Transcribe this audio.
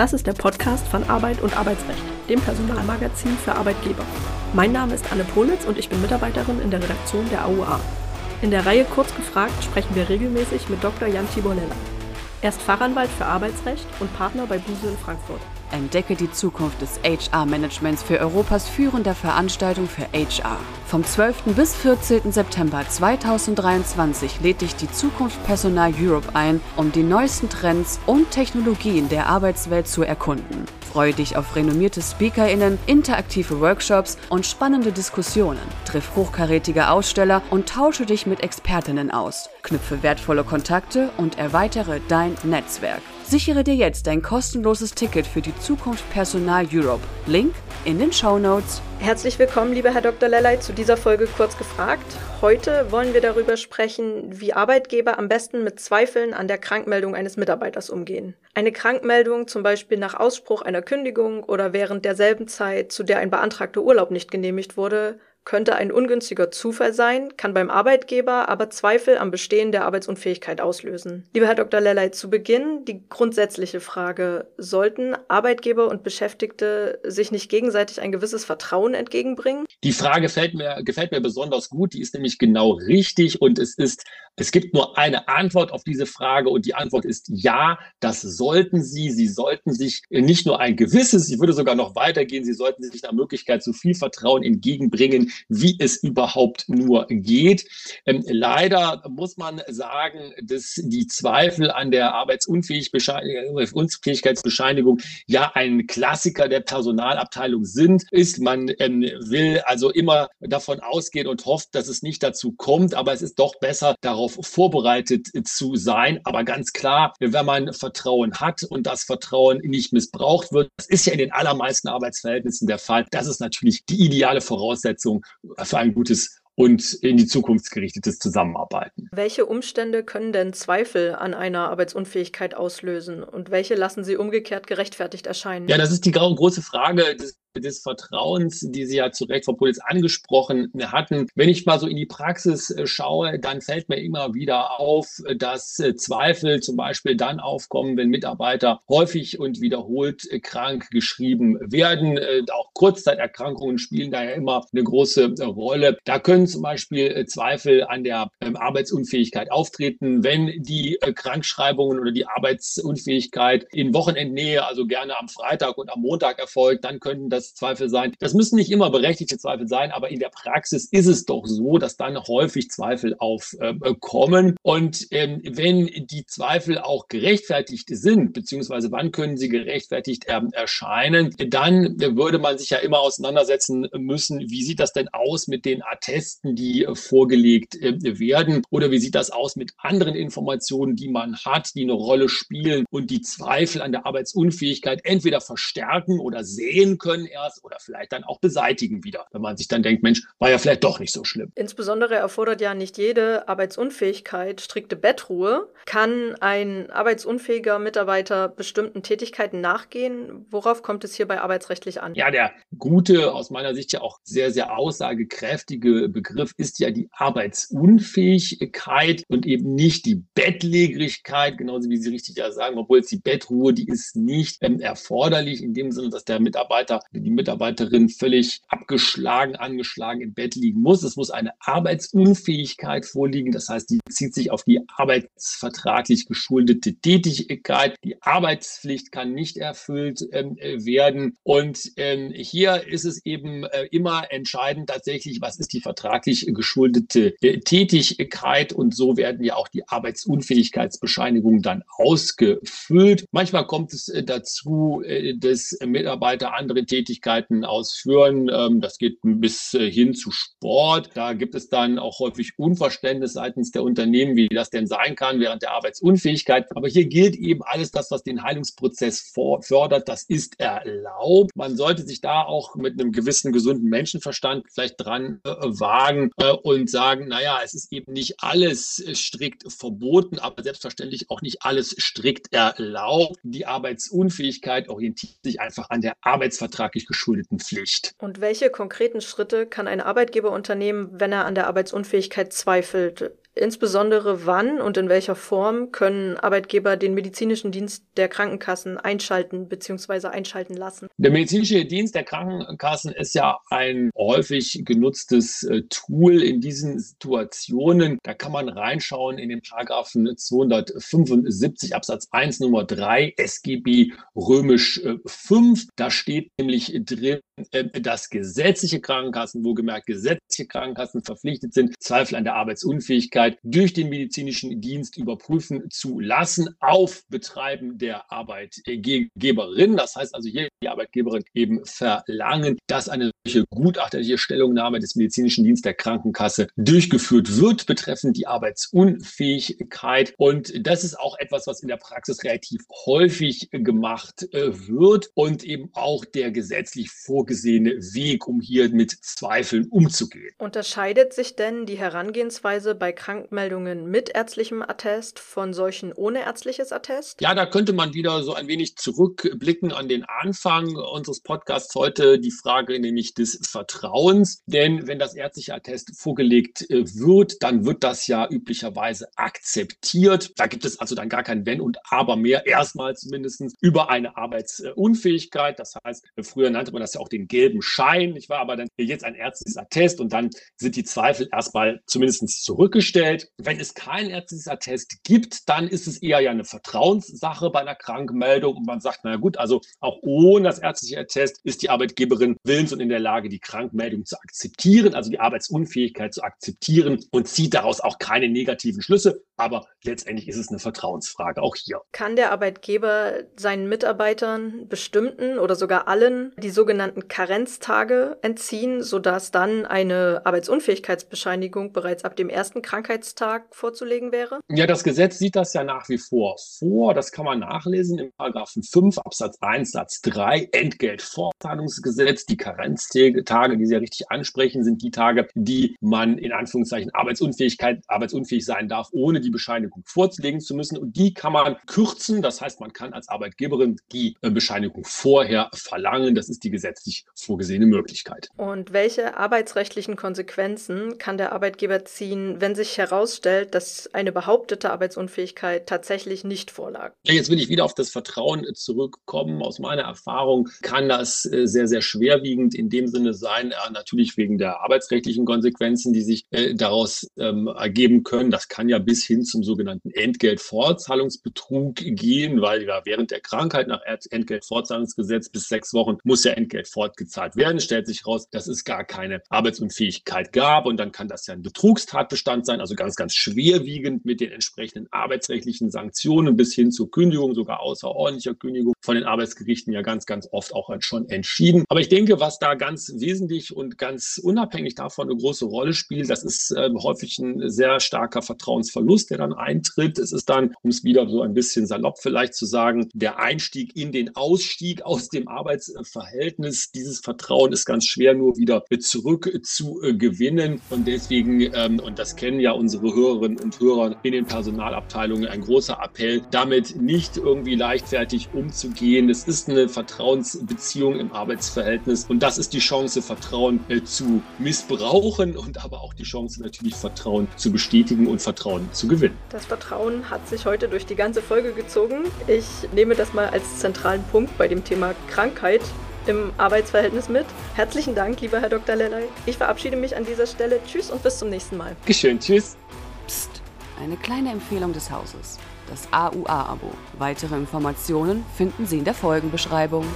Das ist der Podcast von Arbeit und Arbeitsrecht, dem Personalmagazin für Arbeitgeber. Mein Name ist Anne Politz und ich bin Mitarbeiterin in der Redaktion der AUA. In der Reihe Kurz gefragt sprechen wir regelmäßig mit Dr. Jan Tiborella. Er ist Fachanwalt für Arbeitsrecht und Partner bei Buse in Frankfurt. Entdecke die Zukunft des HR-Managements für Europas führender Veranstaltung für HR. Vom 12. bis 14. September 2023 lädt dich die Zukunft Personal Europe ein, um die neuesten Trends und Technologien der Arbeitswelt zu erkunden. Freue dich auf renommierte SpeakerInnen, interaktive Workshops und spannende Diskussionen. Triff hochkarätige Aussteller und tausche dich mit Expertinnen aus. Knüpfe wertvolle Kontakte und erweitere dein Netzwerk. Sichere dir jetzt dein kostenloses Ticket für die Zukunft Personal Europe. Link in den Show Notes. Herzlich willkommen, lieber Herr Dr. Lellay, zu dieser Folge kurz gefragt. Heute wollen wir darüber sprechen, wie Arbeitgeber am besten mit Zweifeln an der Krankmeldung eines Mitarbeiters umgehen. Eine Krankmeldung zum Beispiel nach Ausspruch einer Kündigung oder während derselben Zeit, zu der ein beantragter Urlaub nicht genehmigt wurde, könnte ein ungünstiger Zufall sein, kann beim Arbeitgeber aber Zweifel am Bestehen der Arbeitsunfähigkeit auslösen. Lieber Herr Dr. Lellay, zu Beginn die grundsätzliche Frage, sollten Arbeitgeber und Beschäftigte sich nicht gegenseitig ein gewisses Vertrauen entgegenbringen? Die Frage gefällt mir, gefällt mir besonders gut, die ist nämlich genau richtig und es ist, es gibt nur eine Antwort auf diese Frage und die Antwort ist ja, das sollten Sie. Sie sollten sich nicht nur ein gewisses, ich würde sogar noch weitergehen, Sie sollten sich nach Möglichkeit so viel Vertrauen entgegenbringen, wie es überhaupt nur geht. Ähm, leider muss man sagen, dass die Zweifel an der Arbeitsunfähigkeitsbescheinigung ja ein Klassiker der Personalabteilung sind, ist. Man ähm, will also immer davon ausgehen und hofft, dass es nicht dazu kommt, aber es ist doch besser, darauf vorbereitet zu sein. Aber ganz klar, wenn man Vertrauen hat und das Vertrauen nicht missbraucht wird, das ist ja in den allermeisten Arbeitsverhältnissen der Fall, das ist natürlich die ideale Voraussetzung, für ein gutes und in die Zukunft gerichtetes Zusammenarbeiten. Welche Umstände können denn Zweifel an einer Arbeitsunfähigkeit auslösen und welche lassen sie umgekehrt gerechtfertigt erscheinen? Ja, das ist die große Frage des des Vertrauens, die Sie ja zu Recht, Frau Pulis, angesprochen hatten. Wenn ich mal so in die Praxis äh, schaue, dann fällt mir immer wieder auf, dass äh, Zweifel zum Beispiel dann aufkommen, wenn Mitarbeiter häufig und wiederholt äh, krank geschrieben werden. Auch Kurzzeiterkrankungen spielen da ja immer eine große Rolle. Da können zum Beispiel Zweifel an der ähm, Arbeitsunfähigkeit auftreten, wenn die Krankschreibungen oder die Arbeitsunfähigkeit in Wochenendnähe, also gerne am Freitag und am Montag erfolgt, dann könnten das das Zweifel sein. Das müssen nicht immer berechtigte Zweifel sein, aber in der Praxis ist es doch so, dass dann häufig Zweifel aufkommen. Äh, und ähm, wenn die Zweifel auch gerechtfertigt sind, beziehungsweise wann können sie gerechtfertigt äh, erscheinen, dann würde man sich ja immer auseinandersetzen müssen, wie sieht das denn aus mit den Attesten, die äh, vorgelegt äh, werden oder wie sieht das aus mit anderen Informationen, die man hat, die eine Rolle spielen und die Zweifel an der Arbeitsunfähigkeit entweder verstärken oder sehen können erst oder vielleicht dann auch beseitigen wieder, wenn man sich dann denkt, Mensch, war ja vielleicht doch nicht so schlimm. Insbesondere erfordert ja nicht jede Arbeitsunfähigkeit strikte Bettruhe. Kann ein arbeitsunfähiger Mitarbeiter bestimmten Tätigkeiten nachgehen? Worauf kommt es hierbei arbeitsrechtlich an? Ja, der gute, aus meiner Sicht ja auch sehr, sehr aussagekräftige Begriff ist ja die Arbeitsunfähigkeit und eben nicht die Bettlägerigkeit, genauso wie Sie richtig ja sagen, obwohl es die Bettruhe, die ist nicht ähm, erforderlich in dem Sinne, dass der Mitarbeiter die Mitarbeiterin völlig abgeschlagen, angeschlagen im Bett liegen muss. Es muss eine Arbeitsunfähigkeit vorliegen. Das heißt, die zieht sich auf die arbeitsvertraglich geschuldete Tätigkeit. Die Arbeitspflicht kann nicht erfüllt ähm, werden. Und ähm, hier ist es eben äh, immer entscheidend tatsächlich, was ist die vertraglich geschuldete äh, Tätigkeit. Und so werden ja auch die Arbeitsunfähigkeitsbescheinigungen dann ausgefüllt. Manchmal kommt es äh, dazu, äh, dass Mitarbeiter andere Tätigkeiten Tätigkeiten ausführen. Ähm, das geht bis äh, hin zu Sport. Da gibt es dann auch häufig Unverständnis seitens der Unternehmen, wie das denn sein kann während der Arbeitsunfähigkeit. Aber hier gilt eben alles das, was den Heilungsprozess fördert, das ist erlaubt. Man sollte sich da auch mit einem gewissen gesunden Menschenverstand vielleicht dran äh, wagen äh, und sagen, naja, es ist eben nicht alles strikt verboten, aber selbstverständlich auch nicht alles strikt erlaubt. Die Arbeitsunfähigkeit orientiert sich einfach an der Arbeitsvertrag vertraglich geschuldeten Pflicht. Und welche konkreten Schritte kann ein Arbeitgeber unternehmen, wenn er an der Arbeitsunfähigkeit zweifelt? Insbesondere wann und in welcher Form können Arbeitgeber den medizinischen Dienst der Krankenkassen einschalten bzw. einschalten lassen? Der medizinische Dienst der Krankenkassen ist ja ein häufig genutztes äh, Tool in diesen Situationen. Da kann man reinschauen in den Paragraphen 275 Absatz 1 Nummer 3 SGB römisch 5. Äh, da steht nämlich drin, äh, dass gesetzliche Krankenkassen, wo gemerkt gesetzliche Krankenkassen verpflichtet sind, Zweifel an der Arbeitsunfähigkeit durch den medizinischen Dienst überprüfen zu lassen auf Betreiben der Arbeitgeberin. Das heißt also hier die Arbeitgeberin eben verlangen, dass eine solche gutachterliche Stellungnahme des medizinischen Dienstes der Krankenkasse durchgeführt wird betreffend die Arbeitsunfähigkeit. Und das ist auch etwas, was in der Praxis relativ häufig gemacht äh, wird und eben auch der gesetzlich vorgesehene Weg, um hier mit Zweifeln umzugehen. Unterscheidet sich denn die Herangehensweise bei Krankmeldungen mit ärztlichem Attest von solchen ohne ärztliches Attest? Ja, da könnte man wieder so ein wenig zurückblicken an den Anfang unseres Podcasts heute, die Frage nämlich des Vertrauens. Denn wenn das ärztliche Attest vorgelegt äh, wird, dann wird das ja üblicherweise akzeptiert. Da gibt es also dann gar kein Wenn und Aber mehr, erstmal zumindest über eine Arbeitsunfähigkeit. Das heißt, früher nannte man das ja auch den gelben Schein. Ich war aber dann jetzt ein ärztliches Attest und dann sind die Zweifel erstmal zumindest zurückgestellt. Wenn es kein ärztliches Attest gibt, dann ist es eher ja eine Vertrauenssache bei einer Krankmeldung und man sagt, na gut, also auch ohne das ärztliche Attest ist die Arbeitgeberin willens und in der Lage, die Krankmeldung zu akzeptieren, also die Arbeitsunfähigkeit zu akzeptieren und zieht daraus auch keine negativen Schlüsse. Aber letztendlich ist es eine Vertrauensfrage, auch hier. Kann der Arbeitgeber seinen Mitarbeitern bestimmten oder sogar allen die sogenannten Karenztage entziehen, sodass dann eine Arbeitsunfähigkeitsbescheinigung bereits ab dem ersten Krankheitstag vorzulegen wäre? Ja, das Gesetz sieht das ja nach wie vor vor. Das kann man nachlesen im Paragraphen 5 Absatz 1 Satz 3 Entgeltvorzahlungsgesetz. Die Karenztage, die Sie ja richtig ansprechen, sind die Tage, die man in Anführungszeichen Arbeitsunfähigkeit, arbeitsunfähig sein darf, ohne die Bescheinigung vorzulegen zu müssen. Und die kann man kürzen. Das heißt, man kann als Arbeitgeberin die äh, Bescheinigung vorher verlangen. Das ist die gesetzlich vorgesehene Möglichkeit. Und welche arbeitsrechtlichen Konsequenzen kann der Arbeitgeber ziehen, wenn sich herausstellt, dass eine behauptete Arbeitsunfähigkeit tatsächlich nicht vorlag? Jetzt will ich wieder auf das Vertrauen zurückkommen. Aus meiner Erfahrung kann das äh, sehr, sehr schwerwiegend in dem Sinne sein, natürlich wegen der arbeitsrechtlichen Konsequenzen, die sich äh, daraus ähm, ergeben können. Das kann ja bis hin zum sogenannten Entgeltvorzahlungsbetrug gehen, weil ja während der Krankheit nach Entgeltvorzahlungsgesetz bis sechs Wochen muss ja Entgelt fortgezahlt werden. Stellt sich raus, dass es gar keine Arbeitsunfähigkeit gab und dann kann das ja ein Betrugstatbestand sein, also ganz, ganz schwerwiegend mit den entsprechenden arbeitsrechtlichen Sanktionen bis hin zur Kündigung, sogar außerordentlicher Kündigung von den Arbeitsgerichten ja ganz, ganz oft auch schon entschieden. Aber ich denke, was da ganz wesentlich und ganz unabhängig davon eine große Rolle spielt, das ist äh, häufig ein sehr starker Vertrauensverlust, der dann eintritt. Es ist dann, um es wieder so ein bisschen salopp vielleicht zu sagen, der Einstieg in den Ausstieg aus dem Arbeitsverhältnis. Dieses Vertrauen ist ganz schwer nur wieder zurück zu äh, gewinnen. Und deswegen, ähm, und das kennen ja unsere Hörerinnen und Hörer in den Personalabteilungen, ein großer Appell, damit nicht irgendwie leichtfertig umzugehen. Es ist eine Vertrauensbeziehung im Arbeitsverhältnis und das ist die Chance, Vertrauen äh, zu missbrauchen und aber auch die Chance, natürlich Vertrauen zu bestätigen und Vertrauen zu gewinnen. Das Vertrauen hat sich heute durch die ganze Folge gezogen. Ich nehme das mal als zentralen Punkt bei dem Thema Krankheit im Arbeitsverhältnis mit. Herzlichen Dank, lieber Herr Dr. Lellay. Ich verabschiede mich an dieser Stelle. Tschüss und bis zum nächsten Mal. Geschön, tschüss. Psst, eine kleine Empfehlung des Hauses. Das AUA-Abo. Weitere Informationen finden Sie in der Folgenbeschreibung.